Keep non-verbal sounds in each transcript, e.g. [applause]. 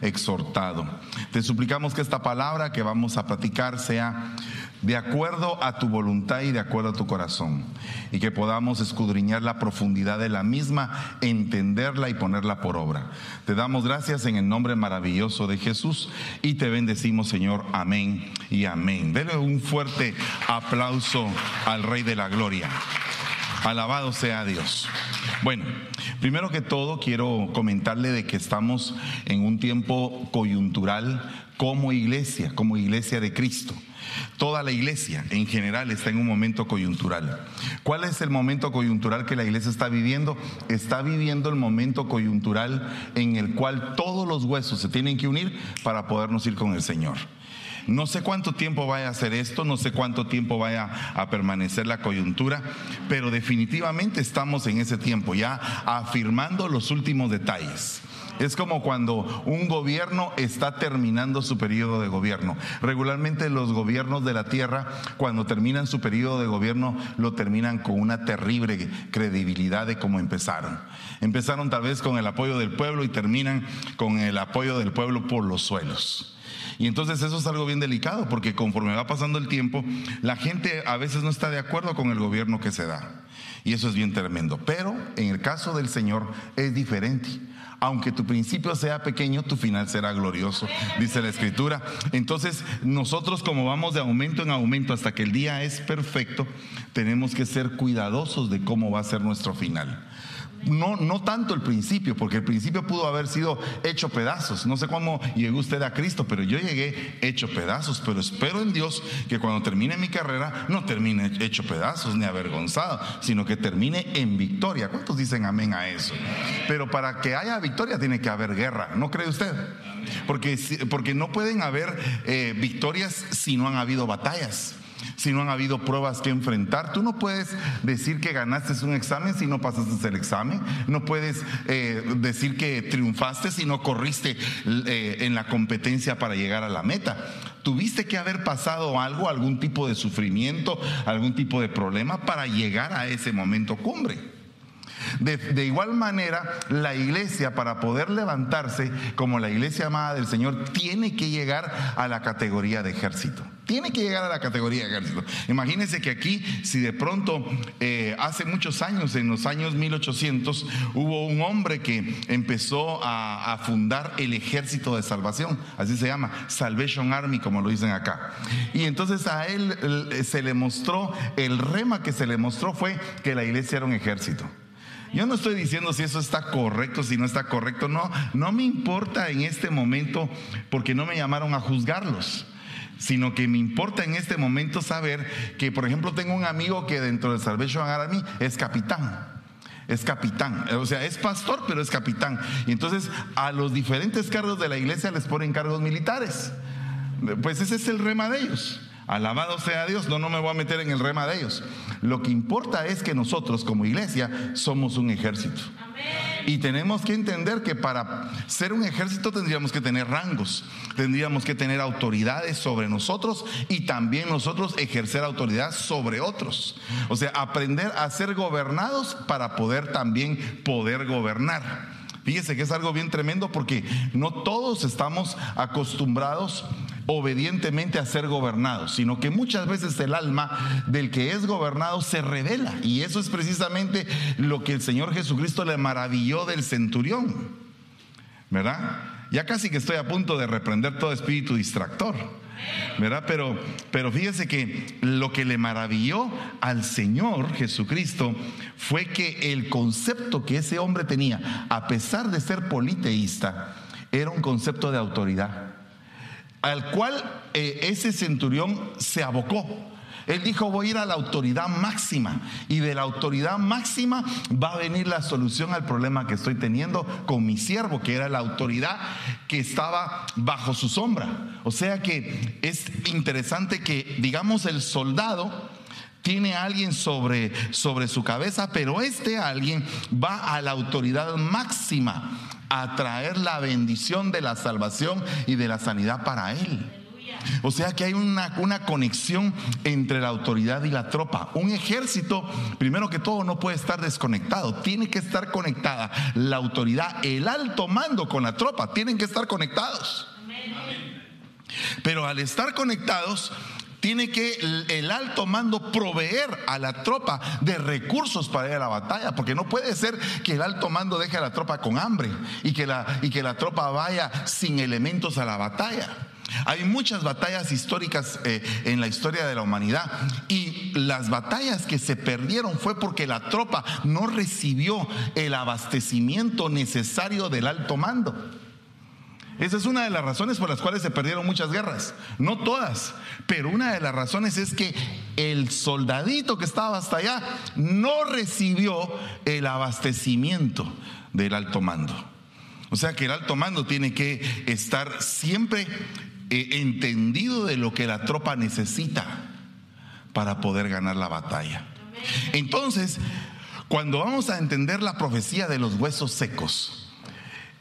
exhortado. Te suplicamos que esta palabra que vamos a platicar sea de acuerdo a tu voluntad y de acuerdo a tu corazón, y que podamos escudriñar la profundidad de la misma, entenderla y ponerla por obra. Te damos gracias en el nombre maravilloso de Jesús y te bendecimos, Señor. Amén y amén. Dele un fuerte aplauso al Rey de la Gloria. Alabado sea Dios. Bueno, primero que todo quiero comentarle de que estamos en un tiempo coyuntural como iglesia, como iglesia de Cristo. Toda la iglesia en general está en un momento coyuntural. ¿Cuál es el momento coyuntural que la iglesia está viviendo? Está viviendo el momento coyuntural en el cual todos los huesos se tienen que unir para podernos ir con el Señor. No sé cuánto tiempo vaya a hacer esto, no sé cuánto tiempo vaya a permanecer la coyuntura, pero definitivamente estamos en ese tiempo ya afirmando los últimos detalles. Es como cuando un gobierno está terminando su periodo de gobierno. Regularmente los gobiernos de la tierra, cuando terminan su periodo de gobierno, lo terminan con una terrible credibilidad de cómo empezaron. Empezaron tal vez con el apoyo del pueblo y terminan con el apoyo del pueblo por los suelos. Y entonces eso es algo bien delicado porque conforme va pasando el tiempo, la gente a veces no está de acuerdo con el gobierno que se da. Y eso es bien tremendo. Pero en el caso del Señor es diferente aunque tu principio sea pequeño, tu final será glorioso, dice la escritura. Entonces, nosotros como vamos de aumento en aumento hasta que el día es perfecto, tenemos que ser cuidadosos de cómo va a ser nuestro final. No, no tanto el principio, porque el principio pudo haber sido hecho pedazos. No sé cómo llegó usted a Cristo, pero yo llegué hecho pedazos. Pero espero en Dios que cuando termine mi carrera no termine hecho pedazos ni avergonzado, sino que termine en victoria. ¿Cuántos dicen amén a eso? Pero para que haya victoria tiene que haber guerra, ¿no cree usted? Porque, porque no pueden haber eh, victorias si no han habido batallas si no han habido pruebas que enfrentar. Tú no puedes decir que ganaste un examen si no pasaste el examen. No puedes eh, decir que triunfaste si no corriste eh, en la competencia para llegar a la meta. Tuviste que haber pasado algo, algún tipo de sufrimiento, algún tipo de problema para llegar a ese momento cumbre. De, igual manera, la iglesia para poder levantarse como la iglesia amada del Señor tiene que llegar a la categoría de ejército. Tiene que llegar a la categoría de ejército. Imagínense que aquí, si de pronto eh, hace muchos años, en los años 1800, hubo un hombre que empezó a, a fundar el ejército de salvación, así se llama, Salvation Army, como lo dicen acá. Y entonces a él se le mostró, el rema que se le mostró fue que la iglesia era un ejército. Yo no estoy diciendo si eso está correcto, si no está correcto, no, no me importa en este momento porque no me llamaron a juzgarlos sino que me importa en este momento saber que, por ejemplo, tengo un amigo que dentro del Salvation Army es capitán. Es capitán, o sea, es pastor, pero es capitán. Y entonces a los diferentes cargos de la iglesia les ponen cargos militares. Pues ese es el rema de ellos. Alabado sea Dios, no, no me voy a meter en el rema de ellos. Lo que importa es que nosotros como iglesia somos un ejército. Y tenemos que entender que para ser un ejército tendríamos que tener rangos, tendríamos que tener autoridades sobre nosotros y también nosotros ejercer autoridad sobre otros. O sea, aprender a ser gobernados para poder también poder gobernar. Fíjese que es algo bien tremendo porque no todos estamos acostumbrados obedientemente a ser gobernados, sino que muchas veces el alma del que es gobernado se revela. Y eso es precisamente lo que el Señor Jesucristo le maravilló del centurión. ¿Verdad? Ya casi que estoy a punto de reprender todo espíritu distractor. ¿verdad? Pero, pero fíjese que lo que le maravilló al Señor Jesucristo fue que el concepto que ese hombre tenía, a pesar de ser politeísta, era un concepto de autoridad, al cual eh, ese centurión se abocó. Él dijo, voy a ir a la autoridad máxima y de la autoridad máxima va a venir la solución al problema que estoy teniendo con mi siervo, que era la autoridad que estaba bajo su sombra. O sea que es interesante que, digamos, el soldado tiene alguien sobre, sobre su cabeza, pero este alguien va a la autoridad máxima a traer la bendición de la salvación y de la sanidad para él. O sea que hay una, una, conexión entre la autoridad y la tropa. Un ejército, primero que todo, no puede estar desconectado. Tiene que estar conectada la autoridad, el alto mando con la tropa. Tienen que estar conectados. Pero al estar conectados, tiene que el alto mando proveer a la tropa de recursos para ir a la batalla, porque no puede ser que el alto mando deje a la tropa con hambre y que la, y que la tropa vaya sin elementos a la batalla. Hay muchas batallas históricas eh, en la historia de la humanidad y las batallas que se perdieron fue porque la tropa no recibió el abastecimiento necesario del alto mando. Esa es una de las razones por las cuales se perdieron muchas guerras. No todas, pero una de las razones es que el soldadito que estaba hasta allá no recibió el abastecimiento del alto mando. O sea que el alto mando tiene que estar siempre eh, entendido de lo que la tropa necesita para poder ganar la batalla. Entonces, cuando vamos a entender la profecía de los huesos secos,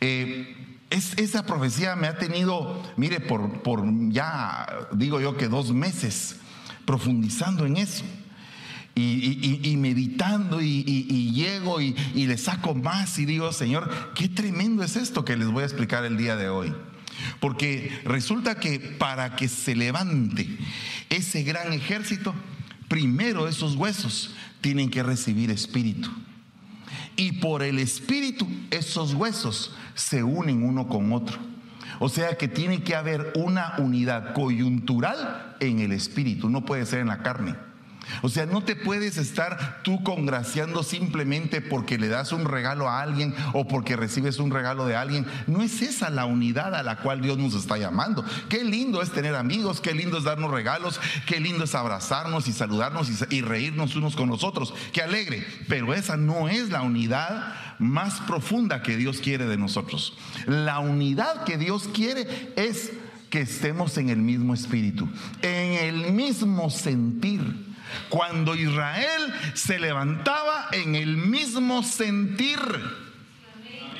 eh, esa profecía me ha tenido, mire, por, por ya digo yo que dos meses profundizando en eso. Y, meditando y, llego y, le saco más y digo, Señor, qué tremendo es esto que les voy a explicar el día de hoy. Porque resulta que para que se levante ese gran ejército, primero esos huesos tienen que recibir espíritu. Y por el espíritu esos huesos se unen uno con otro. O sea que tiene que haber una unidad coyuntural en el espíritu, no puede ser en la carne. O sea, no te puedes estar tú congraciando simplemente porque le das un regalo a alguien o porque recibes un regalo de alguien. No es esa la unidad a la cual Dios nos está llamando. Qué lindo es tener amigos, qué lindo es darnos regalos, qué lindo es abrazarnos y saludarnos y, reírnos unos con nosotros. Qué alegre. Pero esa no es la unidad más profunda que Dios quiere de nosotros. La unidad que Dios quiere es que estemos en el mismo espíritu, en el mismo sentir cuando Israel se levantaba en el mismo sentir,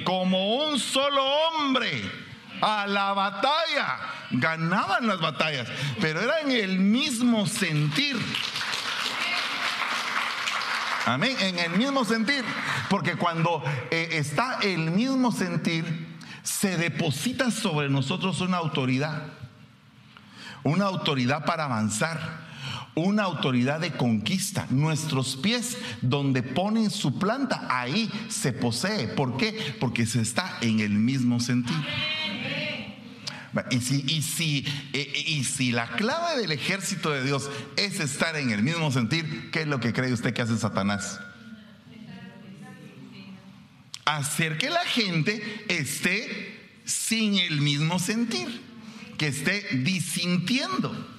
como un solo hombre, a la batalla. Ganaban las batallas, pero era en el mismo sentir. Amén, en el mismo sentir. Porque cuando eh, está el mismo sentir, se deposita sobre nosotros una autoridad. Una autoridad para avanzar una autoridad de conquista. Nuestros pies, donde ponen su planta, ahí se posee. ¿Por qué? Porque se está en el mismo sentido. Y si, y, si, y si la clave del ejército de Dios es estar en el mismo sentir, ¿qué es lo que cree usted que hace Satanás? Hacer que la gente esté sin el mismo sentir, que esté disintiendo.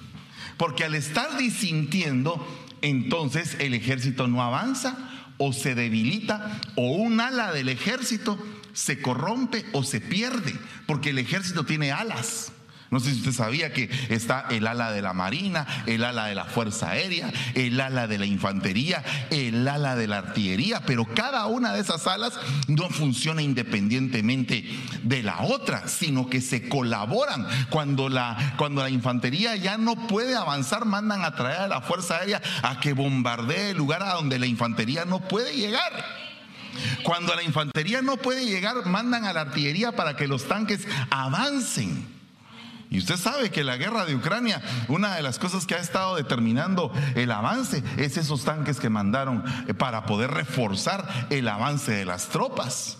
Porque al estar disintiendo, entonces el ejército no avanza o se debilita o un ala del ejército se corrompe o se pierde, porque el ejército tiene alas. No sé si usted sabía que está el ala de la marina, el ala de la fuerza aérea, el ala de la infantería, el ala de la artillería, pero cada una de esas alas no funciona independientemente de la otra, sino que se colaboran. Cuando la, cuando la infantería ya no puede avanzar, mandan a traer a la fuerza aérea a que bombardee el lugar a donde la infantería no puede llegar. Cuando la infantería no puede llegar, mandan a la artillería para que los tanques avancen. Y usted sabe que la guerra de Ucrania, una de las cosas que ha estado determinando el avance es esos tanques que mandaron eh, para poder reforzar el avance de las tropas.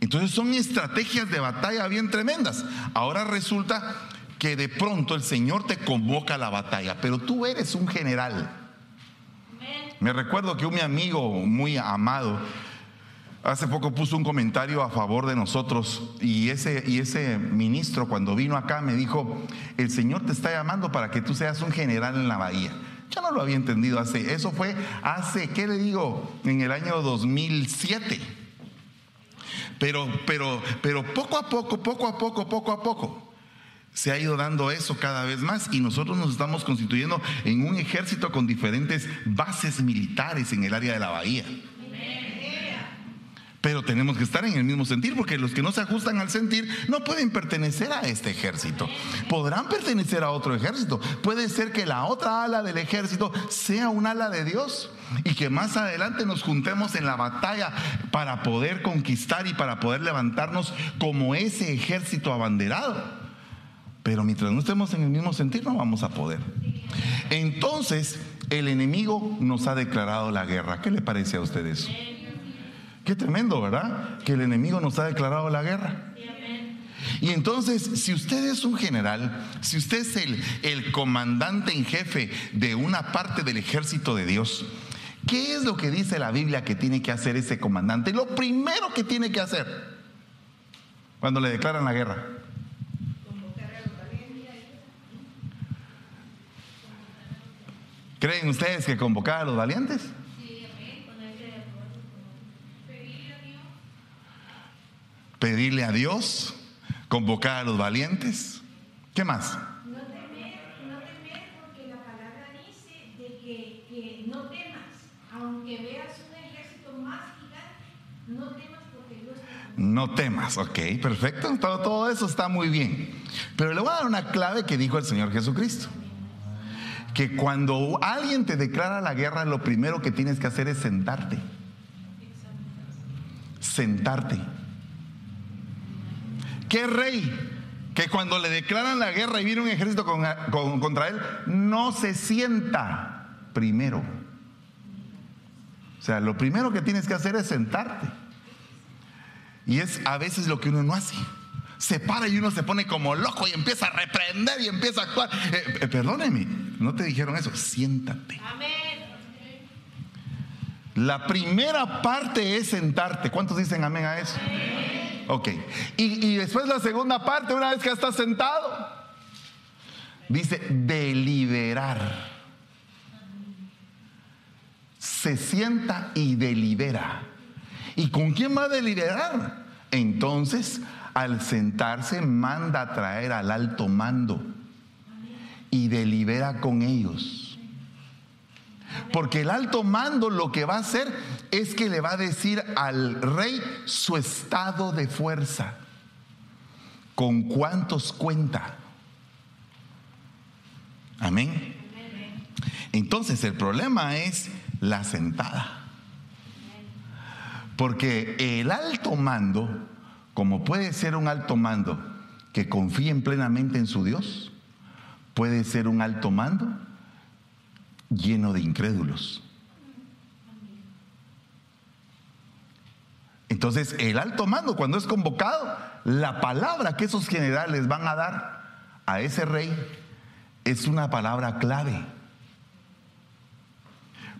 Entonces son estrategias de batalla bien tremendas. Ahora resulta que de pronto el Señor te convoca a la batalla, pero tú eres un general. Me recuerdo que un mi amigo muy amado, Hace poco puso un comentario a favor de nosotros y ese, y ese ministro cuando vino acá me dijo, el Señor te está llamando para que tú seas un general en la bahía. Yo no lo había entendido hace, eso fue hace, ¿qué le digo? En el año 2007. Pero, pero, pero poco a poco, poco a poco, poco a poco, se ha ido dando eso cada vez más y nosotros nos estamos constituyendo en un ejército con diferentes bases militares en el área de la bahía. Pero tenemos que estar en el mismo sentir, porque los que no se ajustan al sentir no pueden pertenecer a este ejército. Podrán pertenecer a otro ejército. Puede ser que la otra ala del ejército sea un ala de Dios y que más adelante nos juntemos en la batalla para poder conquistar y para poder levantarnos como ese ejército abanderado. Pero mientras no estemos en el mismo sentir no vamos a poder. Entonces, el enemigo nos ha declarado la guerra. ¿Qué le parece a ustedes? Qué tremendo, ¿verdad? Que el enemigo nos ha declarado la guerra. Y entonces, si usted es un general, si usted es el, comandante en jefe de una parte del ejército de Dios, ¿qué es lo que dice la Biblia que tiene que hacer ese comandante? Lo primero que tiene que hacer cuando le declaran la guerra. ¿Creen ustedes que convocar a los valientes? Pedirle a Dios, convocar a los valientes. ¿Qué más? No temer, no temer porque la palabra dice de que, que no temas, aunque veas un ejército más gigante, no temas porque Dios te No temas, ok, perfecto. Todo, todo eso está muy bien. Pero le voy a dar una clave que dijo el Señor Jesucristo. Que cuando alguien te declara la guerra, lo primero que tienes que hacer es sentarte. Sentarte. ¿Qué rey que cuando le declaran la guerra y viene un ejército con, con, contra él, no se sienta primero? O sea, lo primero que tienes que hacer es sentarte. Y es a veces lo que uno no hace. Se para y uno se pone como loco y empieza a reprender y empieza a actuar. Eh, eh, perdóneme, no te dijeron eso. Siéntate. Amén. La primera parte es sentarte. ¿Cuántos dicen amén a eso? Ok. Y, y, después la segunda parte, una vez que estás sentado, dice deliberar. Se sienta y delibera. ¿Y con quién va a deliberar? Entonces, al sentarse, manda a traer al alto mando y delibera con ellos. Porque el alto mando lo que va a hacer es que le va a decir al rey su estado de fuerza. ¿Con cuántos cuenta? Amén. Entonces el problema es la sentada. Porque el alto mando, como puede ser un alto mando que confíen plenamente en su Dios, puede ser un alto mando lleno de incrédulos. Entonces, el alto mando, cuando es convocado, la palabra que esos generales van a dar a ese rey es una palabra clave.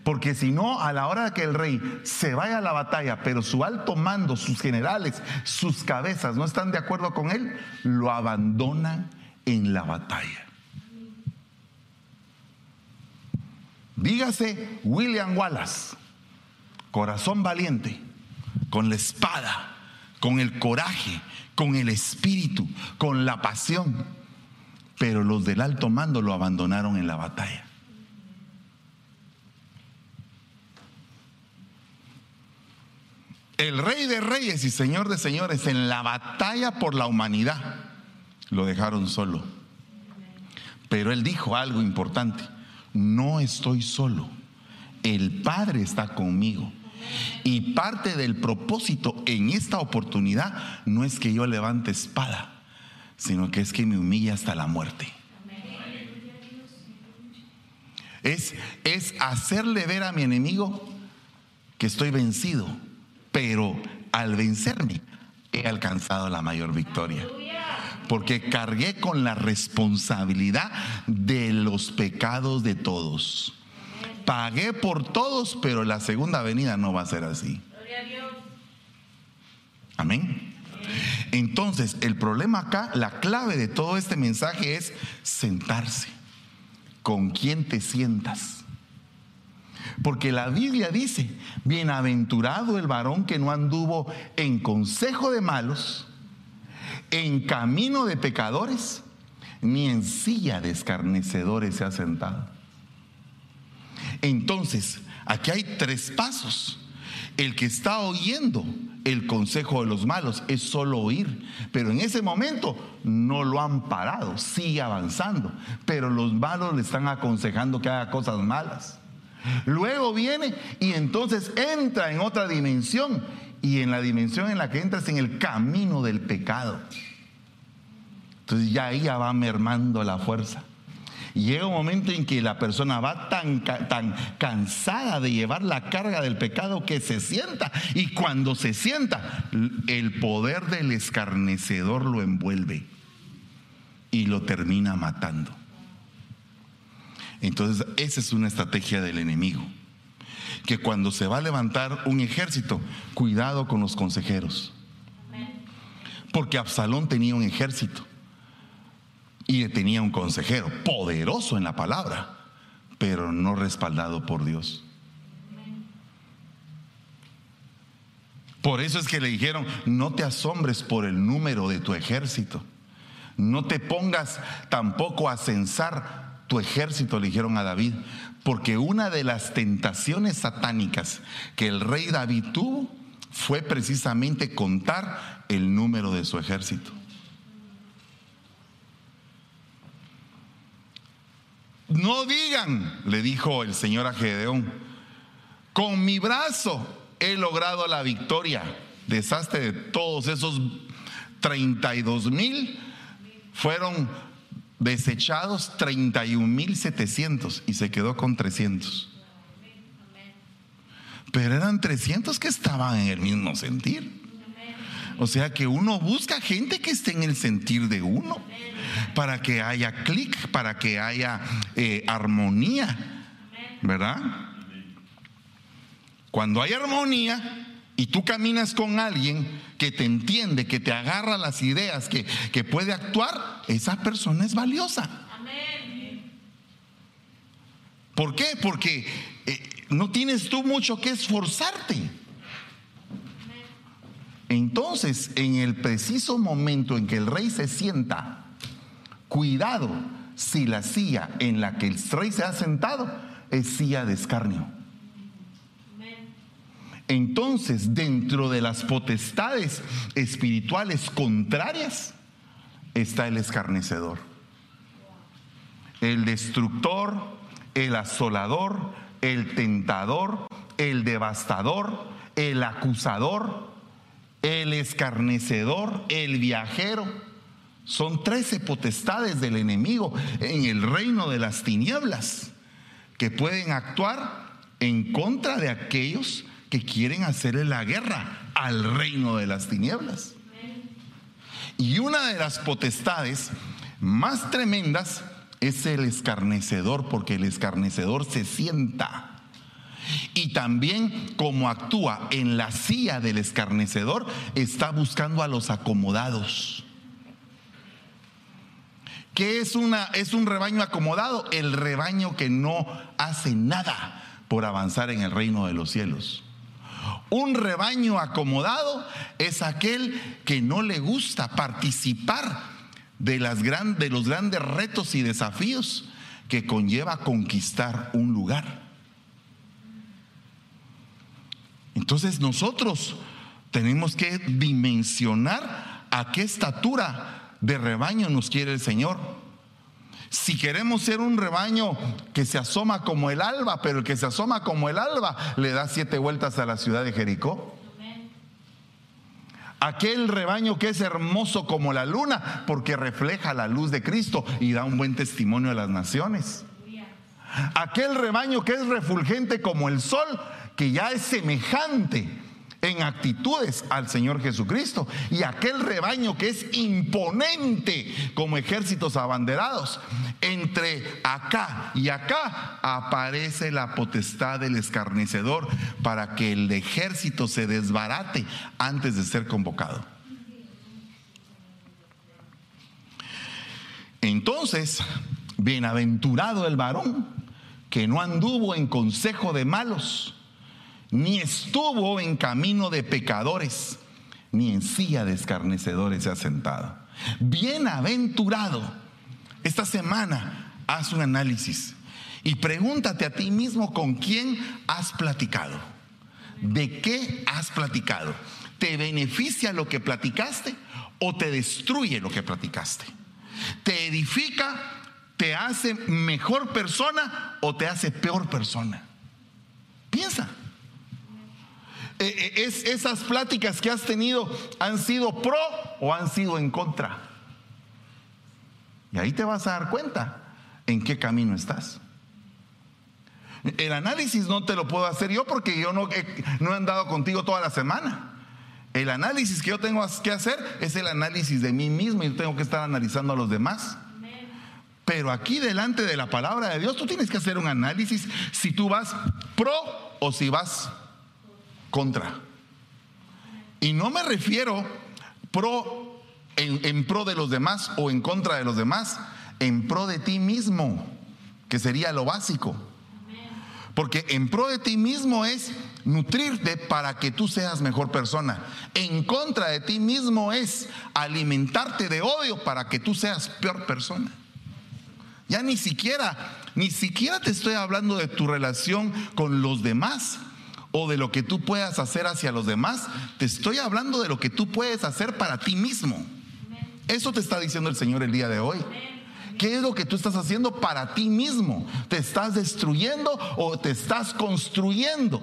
Porque si no, a la hora que el rey se vaya a la batalla, pero su alto mando, sus generales, sus cabezas no están de acuerdo con él, lo abandonan en la batalla. Dígase William Wallace, corazón valiente, con la espada, con el coraje, con el espíritu, con la pasión. Pero los del alto mando lo abandonaron en la batalla. El rey de reyes y señor de señores en la batalla por la humanidad lo dejaron solo. Pero él dijo algo importante no estoy solo, el Padre está conmigo. Y parte del propósito en esta oportunidad no es que yo levante espada, sino que es que me humille hasta la muerte. Es, es hacerle ver a mi enemigo que estoy vencido, pero al vencerme he alcanzado la mayor victoria porque cargué con la responsabilidad de los pecados de todos. Pagué por todos, pero la segunda venida no va a ser así. Amén. Entonces, el problema acá, la clave de todo este mensaje es sentarse. ¿Con quién te sientas? Porque la Biblia dice, bienaventurado el varón que no anduvo en consejo de malos, en camino de pecadores, ni en silla de escarnecedores se ha sentado. Entonces, aquí hay tres pasos. el que está oyendo el consejo de los malos es solo oír, pero en ese momento no lo han parado, sigue avanzando, pero los malos le están aconsejando que haga cosas malas. Luego viene y entonces entra en otra dimensión y en la dimensión en la que entras en el camino del pecado. Entonces ya ella va mermando la fuerza. Llega un momento en que la persona va tan, tan cansada de llevar la carga del pecado que se sienta. Y cuando se sienta, el poder del escarnecedor lo envuelve y lo termina matando. Entonces, esa es una estrategia del enemigo. Que cuando se va a levantar un ejército, cuidado con los consejeros. Porque Absalón tenía un ejército y tenía un consejero poderoso en la palabra, pero no respaldado por Dios. Por eso es que le dijeron, no te asombres por el número de tu ejército. No te pongas tampoco a censar tu ejército, le dijeron a David, porque una de las tentaciones satánicas que el rey David tuvo fue precisamente contar el número de su ejército. No digan, le dijo el Señor a Gedeón, con mi brazo he logrado la victoria. Desastre de todos esos 32 mil fueron desechados 31 mil 700 y se quedó con 300. Pero eran 300 que estaban en el mismo sentir. O sea que uno busca gente que esté en el sentir de uno para que haya clic, para que haya eh, armonía, ¿verdad? Cuando hay armonía y tú caminas con alguien que te entiende, que te agarra las ideas, que, que puede actuar, esa persona es valiosa. ¿Por qué? Porque eh, no tienes tú mucho que esforzarte. Entonces, en el preciso momento en que el rey se sienta Cuidado si la silla en la que el rey se ha sentado es silla de escarnio. Entonces, dentro de las potestades espirituales contrarias está el escarnecedor, el destructor, el asolador, el tentador, el devastador, el acusador, el escarnecedor, el viajero. Son trece potestades del enemigo en el reino de las tinieblas que pueden actuar en contra de aquellos que quieren hacerle la guerra al reino de las tinieblas. Y una de las potestades más tremendas es el escarnecedor, porque el escarnecedor se sienta. Y también como actúa en la silla del escarnecedor, está buscando a los acomodados. ¿Qué es, una, es un rebaño acomodado? El rebaño que no hace nada por avanzar en el reino de los cielos. Un rebaño acomodado es aquel que no le gusta participar de, las de los grandes retos y desafíos que conlleva conquistar un lugar. Entonces nosotros tenemos que dimensionar a qué estatura de rebaño nos quiere el Señor. Si queremos ser un rebaño que se asoma como el alba, pero el que se asoma como el alba le da siete vueltas a la ciudad de Jericó. Aquel rebaño que es hermoso como la luna porque refleja la luz de Cristo y da un buen testimonio a las naciones. Aquel rebaño que es refulgente como el sol que ya es semejante en actitudes al Señor Jesucristo. Y aquel rebaño que es imponente como ejércitos abanderados. Entre acá y acá aparece la potestad del escarnecedor para que el ejército se desbarate antes de ser convocado. Entonces, bienaventurado el varón que no anduvo en consejo de malos ni estuvo en camino de pecadores, ni en silla de escarnecedores se ha sentado. Bienaventurado. Esta semana haz un análisis y pregúntate a ti mismo con quién has platicado. ¿De qué has platicado? ¿Te beneficia lo que platicaste o te destruye lo que platicaste? ¿Te edifica, te hace mejor persona o te hace peor persona? Piensa. Eh, eh, es, esas pláticas que has tenido han sido pro o han sido en contra. Y ahí te vas a dar cuenta en qué camino estás. El análisis no te lo puedo hacer yo porque yo no he, no he andado contigo toda la semana. El análisis que yo tengo que hacer es el análisis de mí mismo y yo tengo que estar analizando a los demás. Pero aquí delante de la palabra de Dios tú tienes que hacer un análisis si tú vas pro o si vas contra. Y no me refiero pro en, en pro de los demás o en contra de los demás, en pro de ti mismo, que sería lo básico. Porque en pro de ti mismo es nutrirte para que tú seas mejor persona. En contra de ti mismo es alimentarte de odio para que tú seas peor persona. Ya ni siquiera, ni siquiera te estoy hablando de tu relación con los demás o de lo que tú puedas hacer hacia los demás. Te estoy hablando de lo que tú puedes hacer para ti mismo. Eso te está diciendo el Señor el día de hoy. ¿Qué es lo que tú estás haciendo para ti mismo? ¿Te estás destruyendo o te estás construyendo?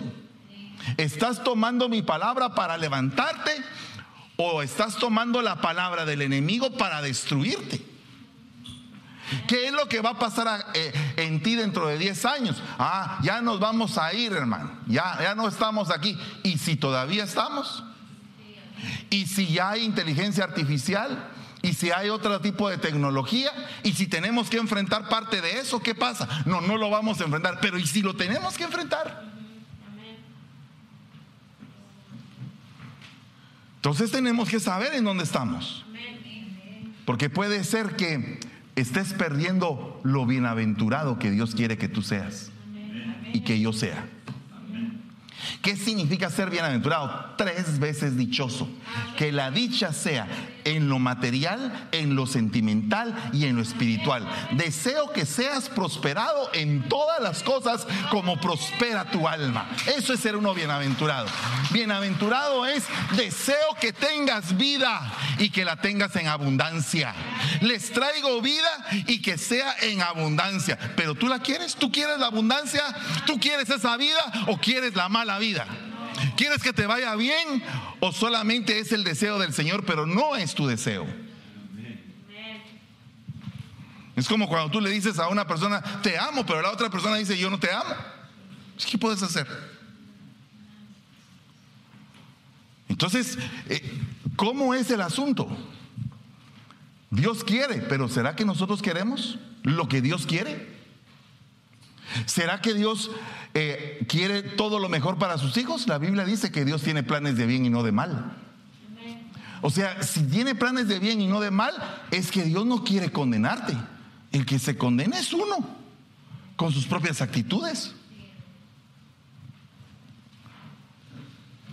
¿Estás tomando mi palabra para levantarte o estás tomando la palabra del enemigo para destruirte? ¿Qué es lo que va a pasar eh, en ti dentro de 10 años? Ah, ya nos vamos a ir, hermano. Ya, ya no estamos aquí. ¿Y si todavía estamos? ¿Y si ya hay inteligencia artificial? Y si hay otro tipo de tecnología, y si tenemos que enfrentar parte de eso, ¿qué pasa? No, no lo vamos a enfrentar, pero ¿y si lo tenemos que enfrentar? Entonces tenemos que saber en dónde estamos. Porque puede ser que estés perdiendo lo bienaventurado que Dios quiere que tú seas y que yo sea. ¿Qué significa ser bienaventurado? Tres veces dichoso. Que la dicha sea en lo material, en lo sentimental y en lo espiritual. Deseo que seas prosperado en todas las cosas como prospera tu alma. Eso es ser uno bienaventurado. Bienaventurado es deseo que tengas vida y que la tengas en abundancia. Les traigo vida y que sea en abundancia. Pero tú la quieres, tú quieres la abundancia, tú quieres esa vida o quieres la mala vida. ¿Quieres que te vaya bien o solamente es el deseo del Señor, pero no es tu deseo? Es como cuando tú le dices a una persona, te amo, pero la otra persona dice, yo no te amo. ¿Qué puedes hacer? Entonces, eh, ¿cómo es el asunto? Dios quiere, pero ¿será que nosotros queremos lo que Dios quiere? ¿Será que Dios eh, quiere todo lo mejor para sus hijos? La Biblia dice que Dios tiene planes de bien y no de mal. O sea, si tiene planes de bien y no de mal, es que Dios no quiere condenarte. El que se condena es uno, con sus propias actitudes.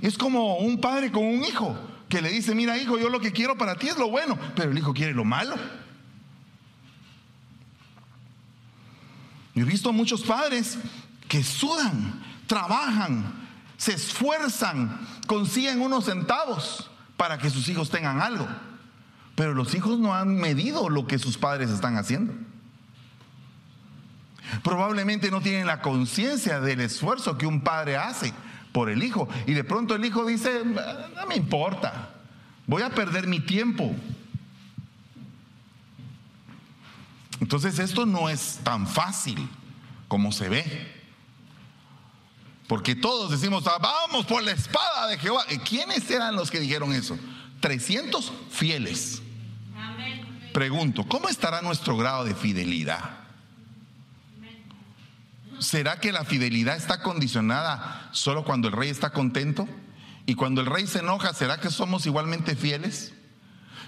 Es como un padre con un hijo que le dice, mira hijo, yo lo que quiero para ti es lo bueno, pero el hijo quiere lo malo. Yo he visto muchos padres que sudan, trabajan, se esfuerzan, consiguen unos centavos para que sus hijos tengan algo. Pero los hijos no han medido lo que sus padres están haciendo. Probablemente no tienen la conciencia del esfuerzo que un padre hace por el hijo. Y de pronto el hijo dice, no me importa, voy a perder mi tiempo. Entonces esto no es tan fácil como se ve. Porque todos decimos, ah, vamos por la espada de Jehová. ¿Quiénes eran los que dijeron eso? 300 fieles. Pregunto, ¿cómo estará nuestro grado de fidelidad? ¿Será que la fidelidad está condicionada solo cuando el rey está contento? Y cuando el rey se enoja, ¿será que somos igualmente fieles?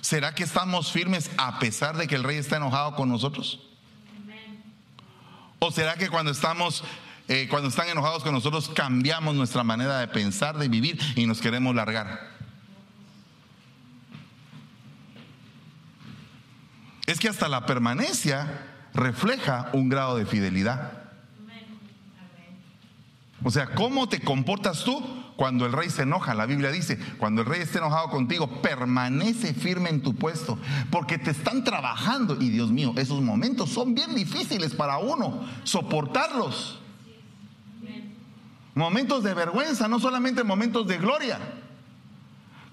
¿Será que estamos firmes a pesar de que el rey está enojado con nosotros? ¿O será que cuando estamos, eh, cuando están enojados con nosotros, cambiamos nuestra manera de pensar, de vivir y nos queremos largar? Es que hasta la permanencia refleja un grado de fidelidad. O sea, ¿cómo te comportas tú Cuando el rey se enoja, la Biblia dice, cuando el rey esté enojado contigo, permanece firme en tu puesto, porque te están trabajando. Y Dios mío, esos momentos son bien difíciles para uno, soportarlos. Momentos de vergüenza, no solamente momentos de gloria.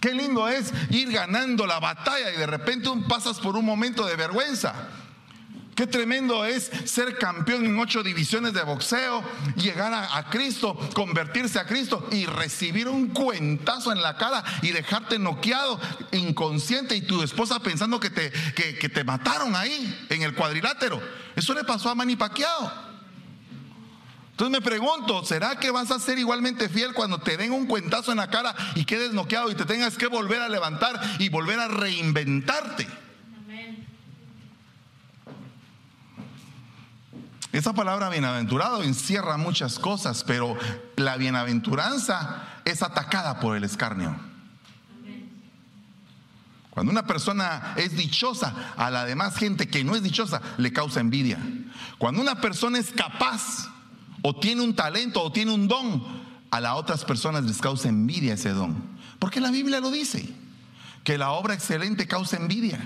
Qué lindo es ir ganando la batalla y de repente pasas por un momento de vergüenza. Qué tremendo es ser campeón en ocho divisiones de boxeo, llegar a, Cristo, convertirse a Cristo y recibir un cuentazo en la cara y dejarte noqueado, inconsciente y tu esposa pensando que te, que, te mataron ahí en el cuadrilátero. Eso le pasó a Manny Pacquiao. Entonces me pregunto, ¿será que vas a ser igualmente fiel cuando te den un cuentazo en la cara y quedes noqueado y te tengas que volver a levantar y volver a reinventarte? Esa palabra bienaventurado encierra muchas cosas, pero la bienaventuranza es atacada por el escarnio. Cuando una persona es dichosa, a la demás gente que no es dichosa le causa envidia. Cuando una persona es capaz o tiene un talento o tiene un don, a las otras personas les causa envidia ese don. Porque la Biblia lo dice, que la obra excelente causa envidia.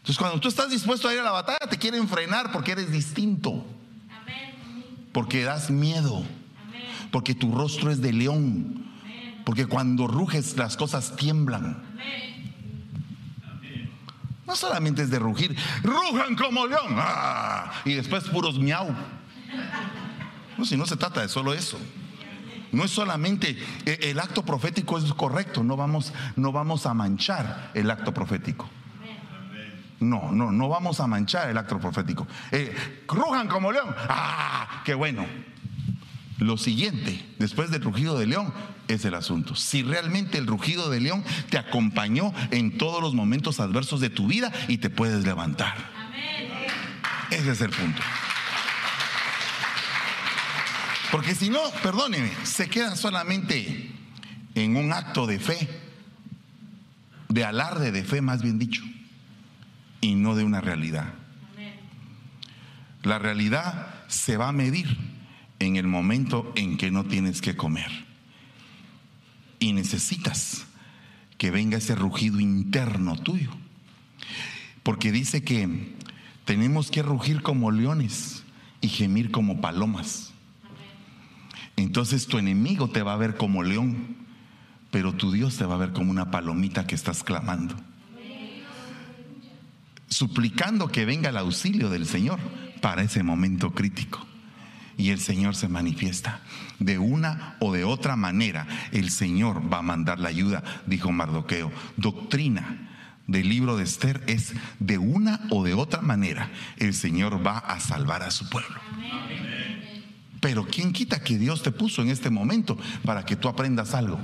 Entonces cuando tú estás dispuesto a ir a la batalla, te quieren frenar porque eres distinto. Porque das miedo. Porque tu rostro es de león. Porque cuando ruges las cosas tiemblan. No solamente es de rugir, rujan como león. ¡Ah! Y después puros miau. No, si no se trata de solo eso. No es solamente eh, el acto profético es correcto, no vamos, no vamos a manchar el acto profético. No, no, no vamos a manchar el acto profético. Eh, rujan como león. ¡Ah! ¡Qué bueno! Lo siguiente, después del rugido de león, es el asunto. Si realmente el rugido de león te acompañó en todos los momentos adversos de tu vida y te puedes levantar. Ese es el punto. Porque si no, perdóneme, se queda solamente en un acto de fe, de alarde de fe, más bien dicho y no de una realidad. La realidad se va a medir en el momento en que no tienes que comer. Y necesitas que venga ese rugido interno tuyo. Porque dice que tenemos que rugir como leones y gemir como palomas. Entonces tu enemigo te va a ver como león, pero tu Dios te va a ver como una palomita que estás clamando suplicando que venga el auxilio del Señor para ese momento crítico. Y el Señor se manifiesta. De una o de otra manera, el Señor va a mandar la ayuda, dijo Mardoqueo. Doctrina del libro de Esther es de una o de otra manera, el Señor va a salvar a su pueblo. Pero ¿quién quita que Dios te puso en este momento para que tú aprendas algo?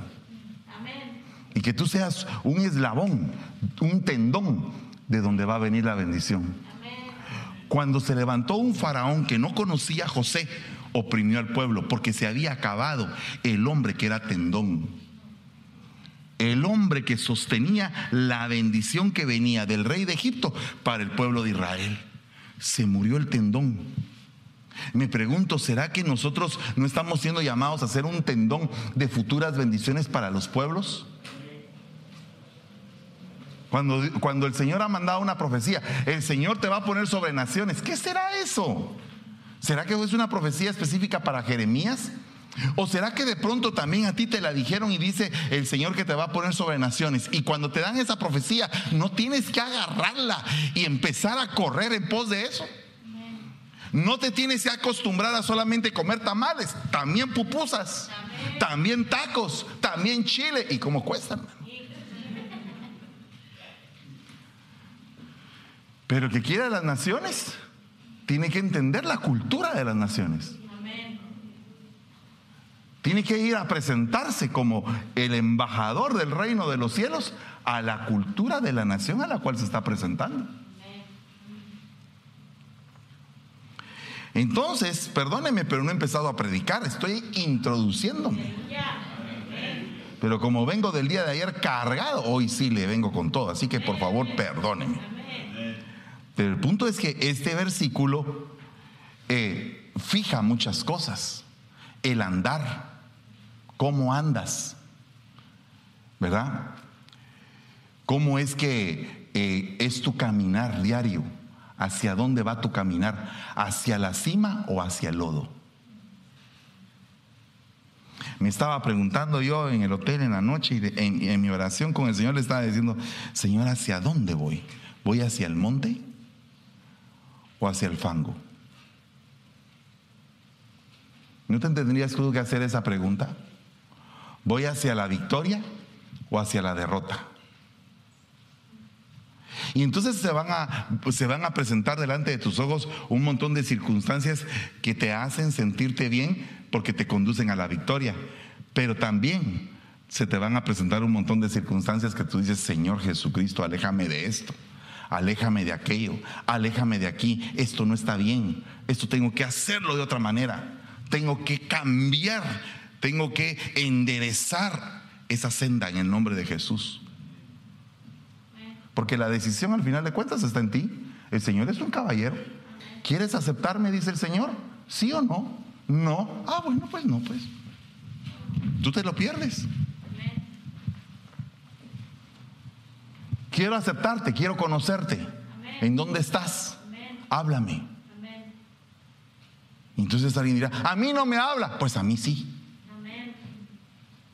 Y que tú seas un eslabón, un tendón de donde va a venir la bendición. Cuando se levantó un faraón que no conocía a José, oprimió al pueblo porque se había acabado el hombre que era tendón. El hombre que sostenía la bendición que venía del rey de Egipto para el pueblo de Israel. Se murió el tendón. Me pregunto, ¿será que nosotros no estamos siendo llamados a ser un tendón de futuras bendiciones para los pueblos? Cuando, cuando el Señor ha mandado una profecía, el Señor te va a poner sobre naciones. ¿Qué será eso? ¿Será que es una profecía específica para Jeremías? ¿O será que de pronto también a ti te la dijeron y dice el Señor que te va a poner sobre naciones? Y cuando te dan esa profecía, no tienes que agarrarla y empezar a correr en pos de eso. No te tienes que acostumbrar a solamente comer tamales, también pupusas, también tacos, también chile. ¿Y cómo cuestan? Pero que quiera las naciones tiene que entender la cultura de las naciones. Tiene que ir a presentarse como el embajador del reino de los cielos a la cultura de la nación a la cual se está presentando. Entonces, perdóneme, pero no he empezado a predicar, estoy introduciéndome. Pero como vengo del día de ayer cargado, hoy sí le vengo con todo, así que por favor, perdóneme. Pero el punto es que este versículo eh, fija muchas cosas. el andar, cómo andas, ¿verdad? ¿Cómo es que eh, es tu caminar diario? ¿Hacia dónde va tu caminar? ¿Hacia la cima o hacia el lodo? Me estaba preguntando yo en el hotel en la noche y en, en mi oración con el Señor le estaba diciendo, Señor, ¿hacia dónde voy? ¿Voy hacia el monte o hacia el fango? ¿No te tendrías que hacer esa pregunta? ¿Voy hacia la victoria o hacia la derrota? Y entonces se van, a, se van a presentar delante de tus ojos un montón de circunstancias que te hacen sentirte bien porque te conducen a la victoria. Pero también se te van a presentar un montón de circunstancias que tú dices, Señor Jesucristo, aléjame de esto, aléjame de aquello, aléjame de aquí, esto no está bien, esto tengo que hacerlo de otra manera, tengo que cambiar, tengo que enderezar esa senda en el nombre de Jesús. Porque la decisión al final de cuentas está en ti. El Señor es un caballero. ¿Quieres aceptarme? Dice el Señor. ¿Sí o no? No. Ah, bueno, pues no, pues. Tú te lo pierdes. Quiero aceptarte, quiero conocerte. ¿En dónde estás? Háblame. Entonces alguien dirá, a mí no me habla. Pues a mí sí.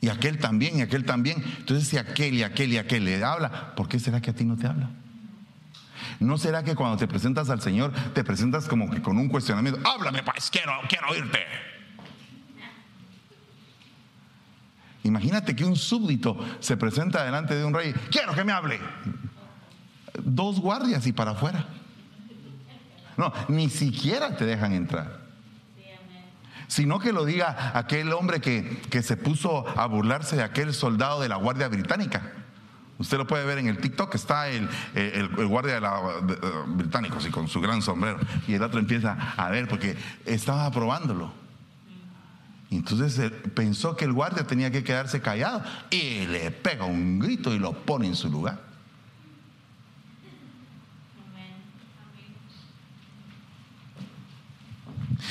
Y aquel también, y aquel también. Entonces, si aquel y aquel y aquel le habla, ¿por qué será que a ti no te habla? ¿No será que cuando te presentas al Señor te presentas como que con un cuestionamiento? Háblame, pues, quiero, quiero oírte. Imagínate que un súbdito se presenta delante de un rey, quiero que me hable. Dos guardias y para afuera. No, ni siquiera te dejan entrar sino que lo diga aquel hombre que, que se puso a burlarse de aquel soldado de la Guardia Británica. Usted lo puede ver en el TikTok, está el, el, guardia la, británico, así, con su gran sombrero. Y el otro empieza a ver, porque estaba probándolo. Entonces pensó que el guardia tenía que quedarse callado y le pega un grito y lo pone en su lugar.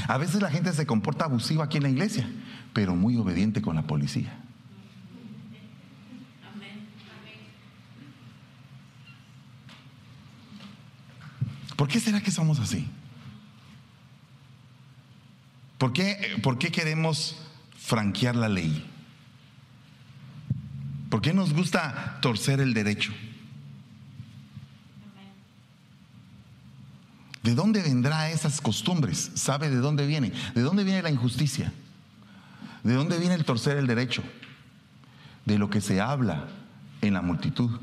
A veces la gente se comporta abusiva aquí en la iglesia, pero muy obediente con la policía. ¿Por qué será que somos así? ¿Por qué, ¿Por qué, queremos franquear la ley? ¿Por qué nos gusta torcer el derecho? ¿De dónde vendrá esas costumbres? ¿Sabe de dónde viene? ¿De dónde viene la injusticia? ¿De dónde viene el torcer el derecho? De lo que se habla en la multitud,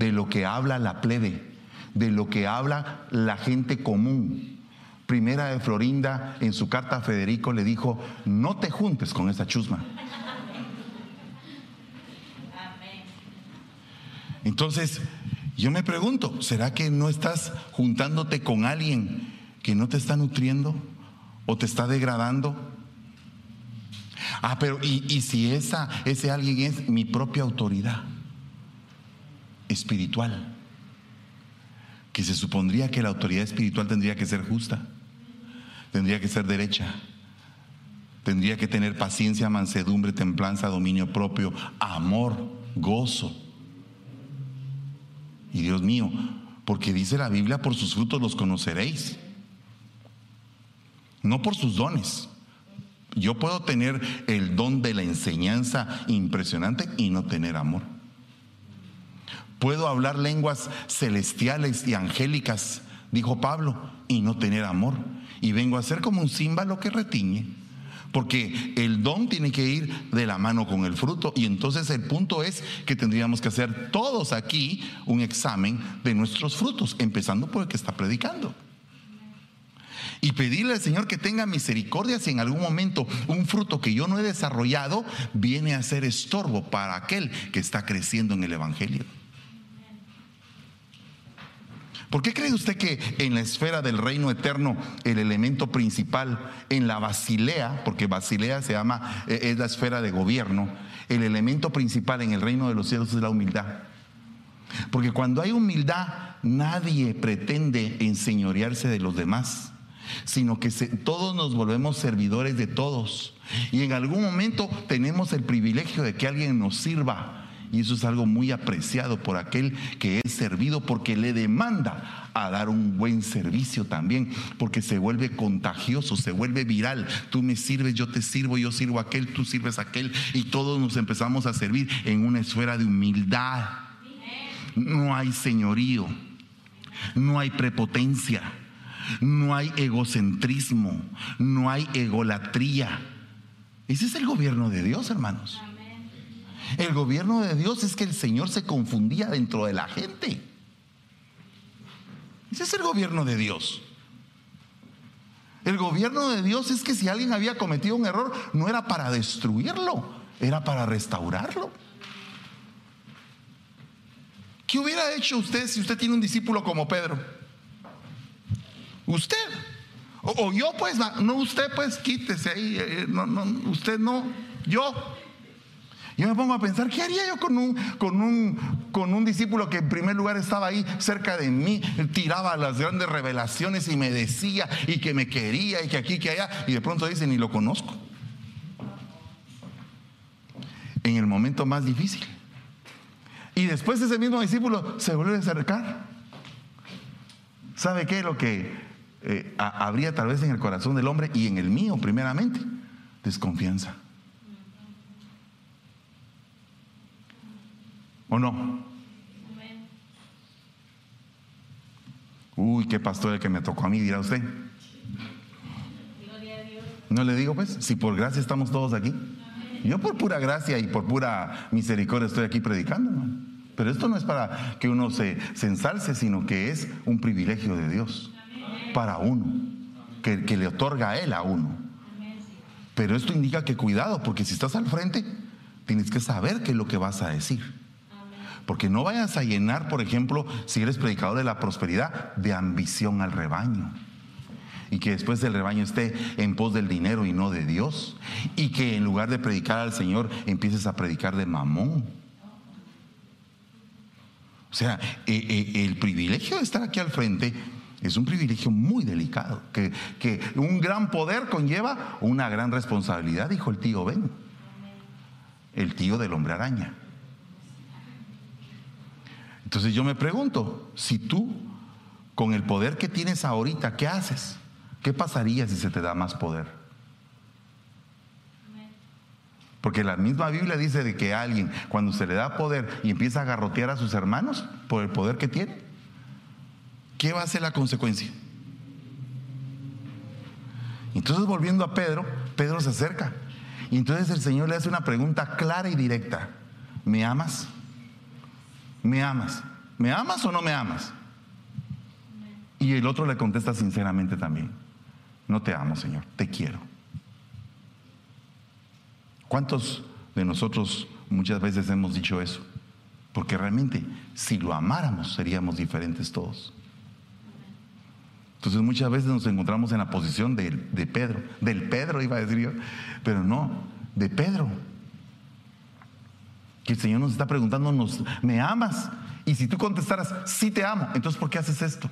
de lo que habla la plebe, de lo que habla la gente común. Primera de Florinda en su carta a Federico le dijo, no te juntes con esa chusma. Entonces, yo me pregunto, ¿será que no estás juntándote con alguien que no te está nutriendo o te está degradando? Ah, pero ¿y, si esa, ese alguien es mi propia autoridad espiritual? Que se supondría que la autoridad espiritual tendría que ser justa, tendría que ser derecha, tendría que tener paciencia, mansedumbre, templanza, dominio propio, amor, gozo y Dios mío, porque dice la Biblia, por sus frutos los conoceréis. No por sus dones. Yo puedo tener el don de la enseñanza impresionante y no tener amor. Puedo hablar lenguas celestiales y angélicas, dijo Pablo, y no tener amor. Y vengo a ser como un címbalo que retiñe. Porque el don tiene que ir de la mano con el fruto. Y entonces el punto es que tendríamos que hacer todos aquí un examen de nuestros frutos, empezando por el que está predicando. Y pedirle al Señor que tenga misericordia si en algún momento un fruto que yo no he desarrollado viene a ser estorbo para aquel que está creciendo en el Evangelio. ¿Por qué cree usted que en la esfera del reino eterno el elemento principal en la Basilea, porque Basilea se llama, eh, es la esfera de gobierno, el elemento principal en el reino de los cielos es la humildad? Porque cuando hay humildad, nadie pretende enseñorearse de los demás. sino que todos nos volvemos servidores de todos. Y en algún momento tenemos el privilegio de que alguien nos sirva. Y eso es algo muy apreciado por aquel que es servido porque le demanda a dar un buen servicio también, porque se vuelve contagioso, se vuelve viral. Tú me sirves, yo te sirvo, yo sirvo a aquel, tú sirves a aquel y todos nos empezamos a servir en una esfera de humildad. No hay señorío, no hay prepotencia, no hay egocentrismo, no hay egolatría. Ese es el gobierno de Dios, hermanos. El gobierno de Dios es que el Señor se confundía dentro de la gente. Ese es el gobierno de Dios. El gobierno de Dios es que si alguien había cometido un error, no era para destruirlo, era para restaurarlo. ¿Qué hubiera hecho usted si usted tiene un discípulo como Pedro? Usted. O, yo, pues, no usted, pues, quítese ahí. Eh, no, usted no. Yo. Yo me pongo a pensar, ¿qué haría yo con un, con, un, con un discípulo que en primer lugar estaba ahí cerca de mí, tiraba las grandes revelaciones y me decía y que me quería y que aquí, que allá, y de pronto dice, ni lo conozco? En el momento más difícil. Y después ese mismo discípulo se vuelve a acercar. ¿Sabe qué? Lo que eh, habría tal vez en el corazón del hombre y en el mío primeramente, desconfianza. ¿O no? Uy, qué pastor el que me tocó a mí, dirá usted. No le digo pues, si por gracia estamos todos aquí. Yo por pura gracia y por pura misericordia estoy aquí predicando, Pero esto no es para que uno se, se ensalce, sino que es un privilegio de Dios para uno, que, que le otorga a Él a uno. Pero esto indica que cuidado, porque si estás al frente, tienes que saber qué es lo que vas a decir. Porque no vayas a llenar, por ejemplo, si eres predicador de la prosperidad, de ambición al rebaño. Y que después del rebaño esté en pos del dinero y no de Dios. Y que en lugar de predicar al Señor, empieces a predicar de mamón. O sea, eh, eh, el privilegio de estar aquí al frente es un privilegio muy delicado, que, que, un gran poder conlleva una gran responsabilidad, dijo el tío Ben, el tío del hombre araña. Entonces yo me pregunto, si tú con el poder que tienes ahorita, ¿qué haces? ¿Qué pasaría si se te da más poder? Porque la misma Biblia dice de que alguien cuando se le da poder y empieza a garrotear a sus hermanos por el poder que tiene, ¿qué va a ser la consecuencia? Entonces volviendo a Pedro, Pedro se acerca. Y entonces el Señor le hace una pregunta clara y directa. ¿Me amas? ¿Me amas? ¿Me amas o no me amas? Y el otro le contesta sinceramente también, no te amo, Señor, te quiero. ¿Cuántos de nosotros muchas veces hemos dicho eso? Porque realmente si lo amáramos seríamos diferentes todos. Entonces muchas veces nos encontramos en la posición de, Pedro, del Pedro iba a decir yo, pero no, de Pedro el Señor nos está preguntando, ¿me amas? Y si tú contestaras, sí te amo, entonces ¿por qué haces esto?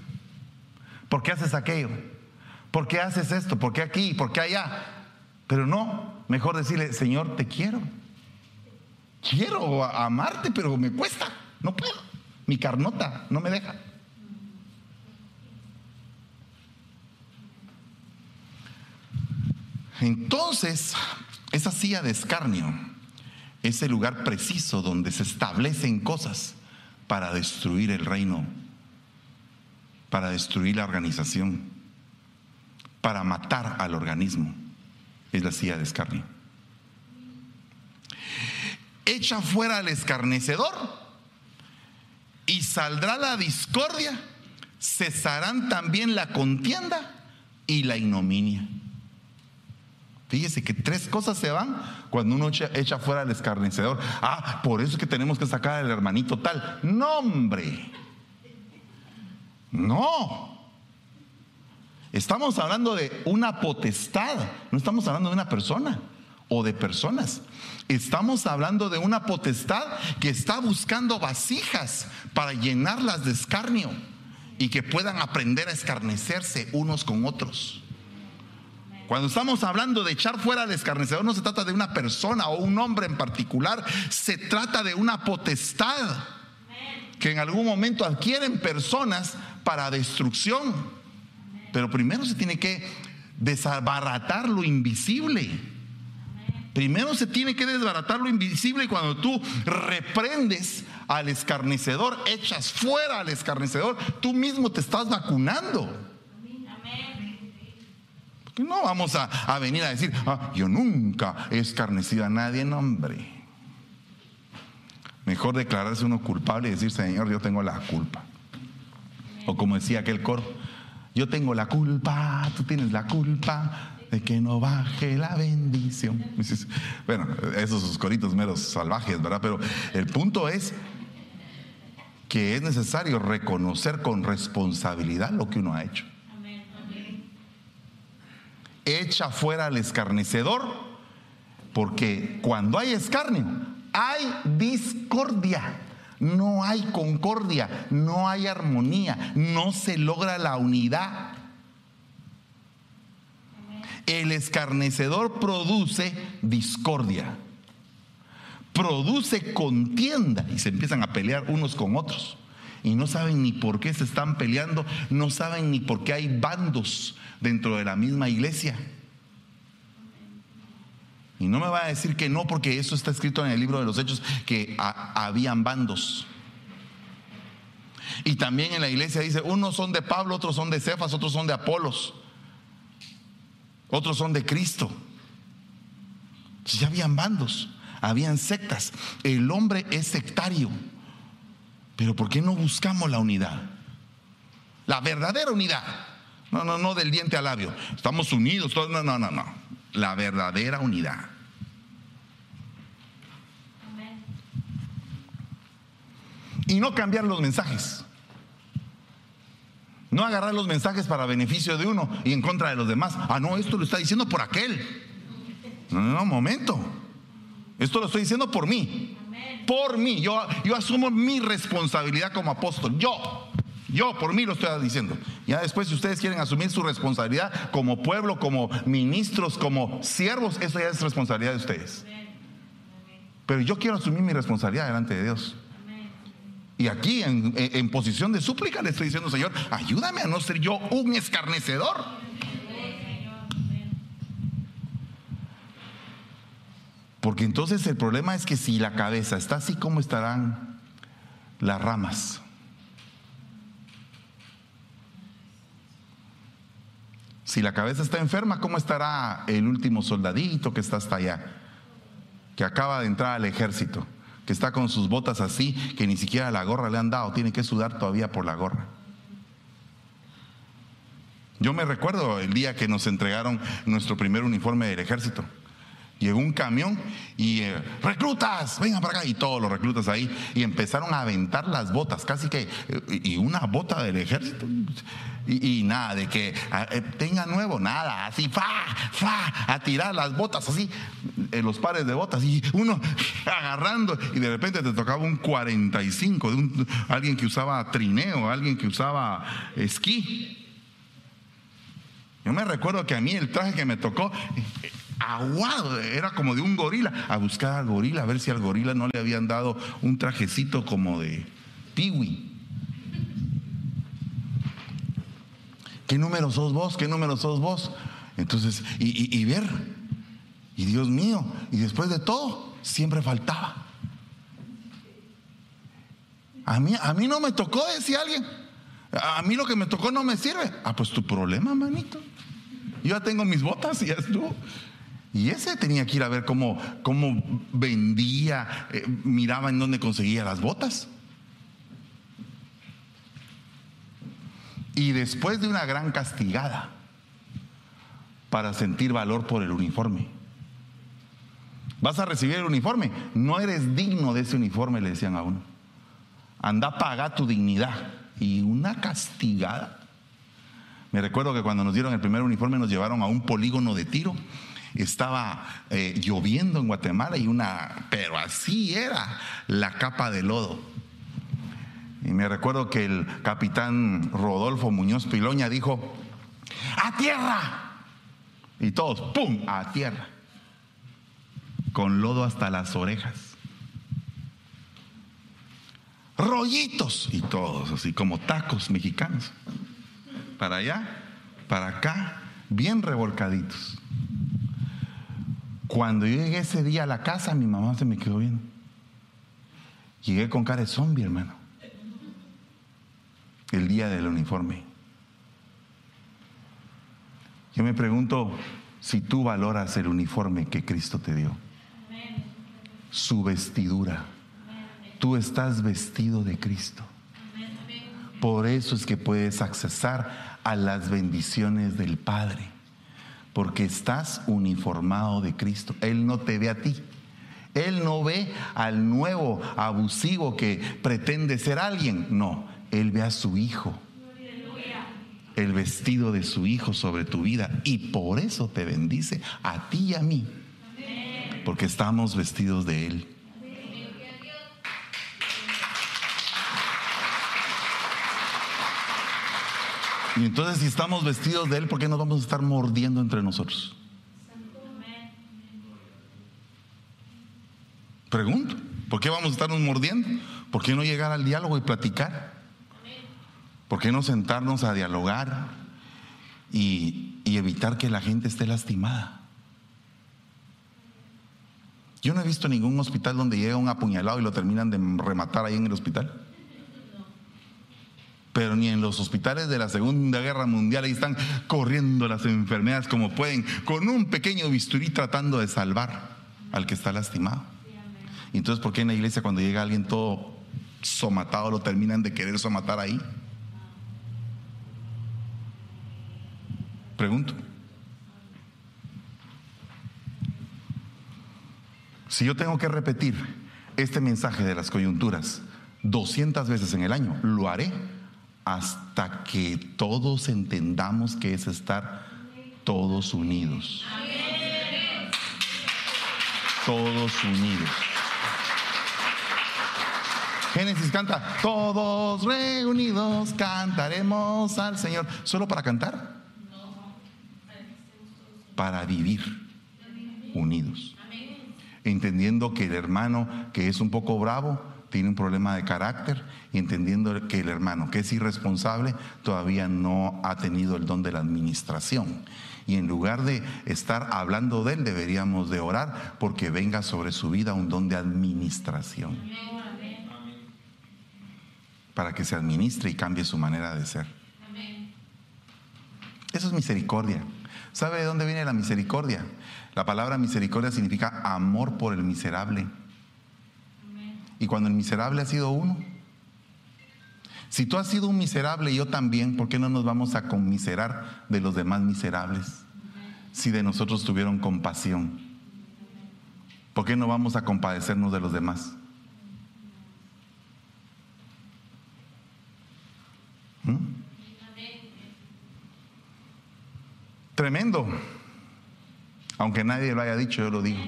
¿Por qué haces aquello? ¿Por qué haces esto? ¿Por qué aquí? ¿Por qué allá? Pero no, mejor decirle, Señor, te quiero. Quiero amarte, pero me cuesta, no puedo. Mi carnota no me deja. Entonces, esa silla de escarnio es el lugar preciso donde se establecen cosas para destruir el reino, para destruir la organización, para matar al organismo. Es la silla de escarnio. Echa fuera al escarnecedor y saldrá la discordia, cesarán también la contienda y la ignominia. Fíjese que tres cosas se van cuando uno echa, fuera al escarnecedor. Ah, por eso es que tenemos que sacar al hermanito tal. No, hombre. No. Estamos hablando de una potestad, no estamos hablando de una persona o de personas. Estamos hablando de una potestad que está buscando vasijas para llenarlas de escarnio y que puedan aprender a escarnecerse unos con otros. Cuando estamos hablando de echar fuera al escarnecedor, no se trata de una persona o un hombre en particular, se trata de una potestad que en algún momento adquieren personas para destrucción. Pero primero se tiene que desbaratar lo invisible. Primero se tiene que desbaratar lo invisible y cuando tú reprendes al escarnecedor, echas fuera al escarnecedor, tú mismo te estás vacunando. No vamos a, venir a decir, ah, yo nunca he escarnecido a nadie, en hombre. Mejor declararse uno culpable y decir, Señor, yo tengo la culpa. O como decía aquel coro, yo tengo la culpa, tú tienes la culpa de que no baje la bendición. Bueno, esos coritos meros salvajes, ¿verdad? Pero el punto es que es necesario reconocer con responsabilidad lo que uno ha hecho echa fuera al escarnecedor, porque cuando hay escarnio, hay discordia, no hay concordia, no hay armonía, no se logra la unidad. El escarnecedor produce discordia, produce contienda y se empiezan a pelear unos con otros. Y no saben ni por qué se están peleando, no saben ni por qué hay bandos, dentro de la misma iglesia. Y no me va a decir que no, porque eso está escrito en el libro de los Hechos, que habían bandos. Y también en la iglesia dice, unos son de Pablo, otros son de Cefas, otros son de Apolos, otros son de Cristo. Ya habían bandos, habían sectas. El hombre es sectario. Pero ¿por qué no buscamos la unidad? La verdadera unidad. No, no, no del diente al labio. Estamos unidos, todos. No, no, no, no. La verdadera unidad. Y no cambiar los mensajes. No agarrar los mensajes para beneficio de uno y en contra de los demás. Ah, no, esto lo está diciendo por aquel. No, no, no, momento. Esto lo estoy diciendo por mí. Por mí. Yo, asumo mi responsabilidad como apóstol. Yo. Yo por mí lo estoy diciendo. Ya después si ustedes quieren asumir su responsabilidad como pueblo, como ministros, como siervos, eso ya es responsabilidad de ustedes. Pero yo quiero asumir mi responsabilidad delante de Dios. Y aquí en, en, posición de súplica le estoy diciendo, Señor, ayúdame a no ser yo un escarnecedor. Porque entonces el problema es que si la cabeza está así como estarán las ramas. Si la cabeza está enferma, ¿cómo estará el último soldadito que está hasta allá? Que acaba de entrar al ejército, que está con sus botas así, que ni siquiera la gorra le han dado, tiene que sudar todavía por la gorra. Yo me recuerdo el día que nos entregaron nuestro primer uniforme del ejército. Llegó un camión y eh, reclutas, vengan para acá. Y todos los reclutas ahí. Y empezaron a aventar las botas, casi que. Eh, y una bota del ejército. Y, nada, de que eh, tenga nuevo, nada. Así, fa, fa, a tirar las botas, así, en los pares de botas. Y uno [laughs] agarrando. Y de repente te tocaba un 45 de un, alguien que usaba trineo, alguien que usaba esquí. Yo me recuerdo que a mí el traje que me tocó aguado, era como de un gorila, a buscar al gorila, a ver si al gorila no le habían dado un trajecito como de piwi. ¿Qué número sos vos? ¿Qué número sos vos? Entonces, y, ver, y Dios mío, y después de todo, siempre faltaba. A mí, a mí no me tocó, decía alguien. A mí lo que me tocó no me sirve. Ah, pues tu problema, manito. Yo ya tengo mis botas y ya estuvo. Y ese tenía que ir a ver cómo, cómo vendía, eh, miraba en dónde conseguía las botas. Y después de una gran castigada para sentir valor por el uniforme. Vas a recibir el uniforme. No eres digno de ese uniforme, le decían a uno. Anda, paga tu dignidad. Y una castigada. Me recuerdo que cuando nos dieron el primer uniforme nos llevaron a un polígono de tiro estaba eh, lloviendo en Guatemala y una, pero así era la capa de lodo. Y me recuerdo que el capitán Rodolfo Muñoz Piloña dijo, a tierra, Y todos, ¡pum!, a tierra. Con lodo hasta las orejas. Rollitos. Y todos, así como tacos mexicanos. Para allá, para acá, bien revolcaditos. Cuando yo llegué ese día a la casa, mi mamá se me quedó viendo. Llegué con cara de zombie, hermano. El día del uniforme. Yo me pregunto si tú valoras el uniforme que Cristo te dio. Su vestidura. Tú estás vestido de Cristo. Por eso es que puedes accesar a las bendiciones del Padre. Porque estás uniformado de Cristo. Él no te ve a ti. Él no ve al nuevo abusivo que pretende ser alguien. No, Él ve a su Hijo el vestido de su Hijo sobre tu vida y por eso te bendice a ti y a mí, porque estamos vestidos de Él. Y entonces si estamos vestidos de Él, ¿por qué no vamos a estar mordiendo entre nosotros? Pregunto, ¿por qué vamos a estarnos mordiendo? ¿Por qué no llegar al diálogo y platicar? ¿Por qué no sentarnos a dialogar y, evitar que la gente esté lastimada? Yo no he visto ningún hospital donde llega un apuñalado y lo terminan de rematar ahí en el hospital. Pero ni en los hospitales de la Segunda Guerra Mundial ahí están corriendo las enfermedades como pueden, con un pequeño bisturí tratando de salvar al que está lastimado. Y entonces, ¿por qué en la iglesia cuando llega alguien todo somatado lo terminan de querer somatar ahí? Pregunto. Si yo tengo que repetir este mensaje de las coyunturas 200 veces en el año, lo haré hasta que todos entendamos que es estar todos unidos. Todos unidos. Génesis canta, todos reunidos cantaremos al Señor. ¿Solo para cantar? para vivir unidos. Entendiendo que el hermano que es un poco bravo tiene un problema de carácter entendiendo que el hermano que es irresponsable todavía no ha tenido el don de la administración. Y en lugar de estar hablando de él, deberíamos de orar porque venga sobre su vida un don de administración. Para que se administre y cambie su manera de ser. Eso es misericordia. ¿Sabe de dónde viene la misericordia? La palabra misericordia significa amor por el miserable. Y cuando el miserable ha sido uno, si tú has sido un miserable y yo también, ¿por qué no nos vamos a conmiserar de los demás miserables? Si de nosotros tuvieron compasión, ¿por qué no vamos a compadecernos de los demás? ¿Mm? Tremendo. Aunque nadie lo haya dicho, yo lo digo.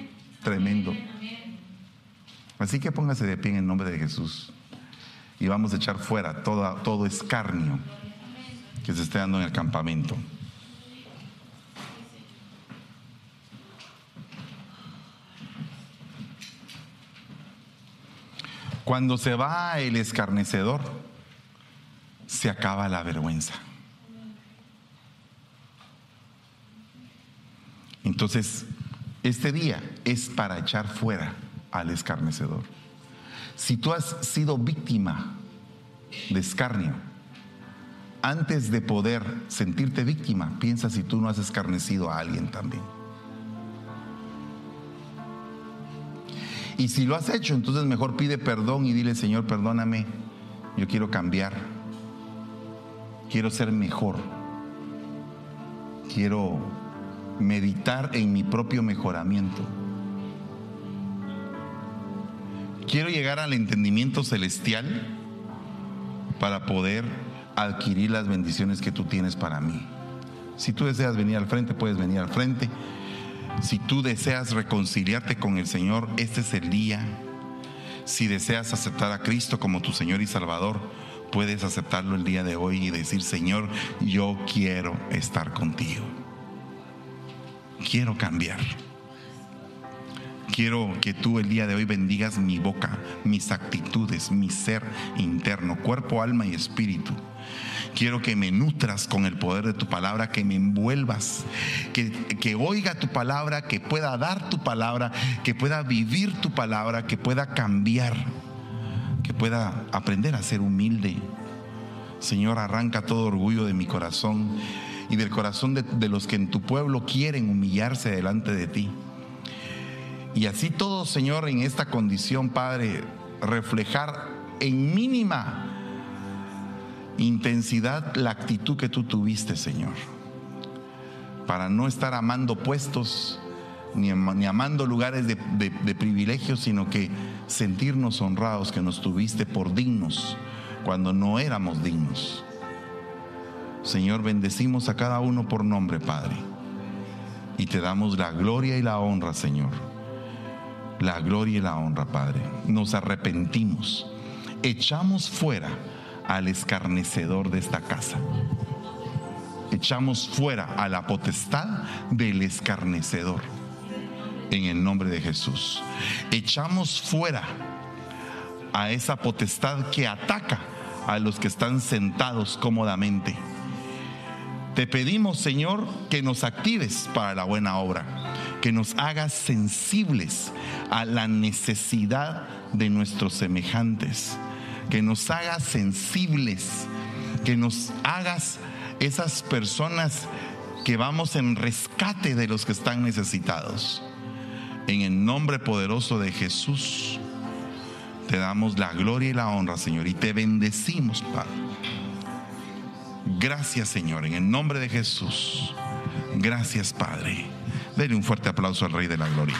Tremendo. Así que póngase de pie en el nombre de Jesús. Y vamos a echar fuera todo, todo escarnio que se esté dando en el campamento. Cuando se va el escarnecedor, se acaba la vergüenza. Entonces, este día es para echar fuera al escarnecedor. Si tú has sido víctima de escarnio, antes de poder sentirte víctima, piensa si tú no has escarnecido a alguien también. Y si lo has hecho, entonces mejor pide perdón y dile, Señor, perdóname, yo quiero cambiar, quiero ser mejor, quiero meditar en mi propio mejoramiento. Quiero llegar al entendimiento celestial para poder adquirir las bendiciones que tú tienes para mí. Si tú deseas venir al frente, puedes venir al frente. Si tú deseas reconciliarte con el Señor, este es el día. Si deseas aceptar a Cristo como tu Señor y Salvador, puedes aceptarlo el día de hoy y decir, Señor, yo quiero estar contigo. quiero cambiar. Quiero que tú el día de hoy bendigas mi boca, mis actitudes, mi ser interno, cuerpo, alma y espíritu. Quiero que me nutras con el poder de tu palabra, que me envuelvas, que, que, oiga tu palabra, que pueda dar tu palabra, que pueda vivir tu palabra, que pueda cambiar, que pueda aprender a ser humilde. Señor, arranca todo orgullo de mi corazón y del corazón de, de los que en tu pueblo quieren humillarse delante de ti. Y así todo, Señor, en esta condición, Padre, reflejar en mínima intensidad la actitud que tú tuviste, Señor. Para no estar amando puestos ni, ni amando lugares de, de, de privilegio, sino que sentirnos honrados que nos tuviste por dignos cuando no éramos dignos. Señor, bendecimos a cada uno por nombre, Padre. Y te damos la gloria y la honra, Señor la gloria y la honra, Padre. Nos arrepentimos. Echamos fuera al escarnecedor de esta casa. Echamos fuera a la potestad del escarnecedor. En el nombre de Jesús. Echamos fuera a esa potestad que ataca a los que están sentados cómodamente. Te pedimos, Señor, que nos actives para la buena obra, que nos hagas sensibles a la necesidad de nuestros semejantes, que nos hagas sensibles, que nos hagas esas personas que vamos en rescate de los que están necesitados. En el nombre poderoso de Jesús, te damos la gloria y la honra, Señor, y te bendecimos, Padre. Gracias, Señor, en el nombre de Jesús. Gracias, Padre. Denle un fuerte aplauso al Rey de la Gloria.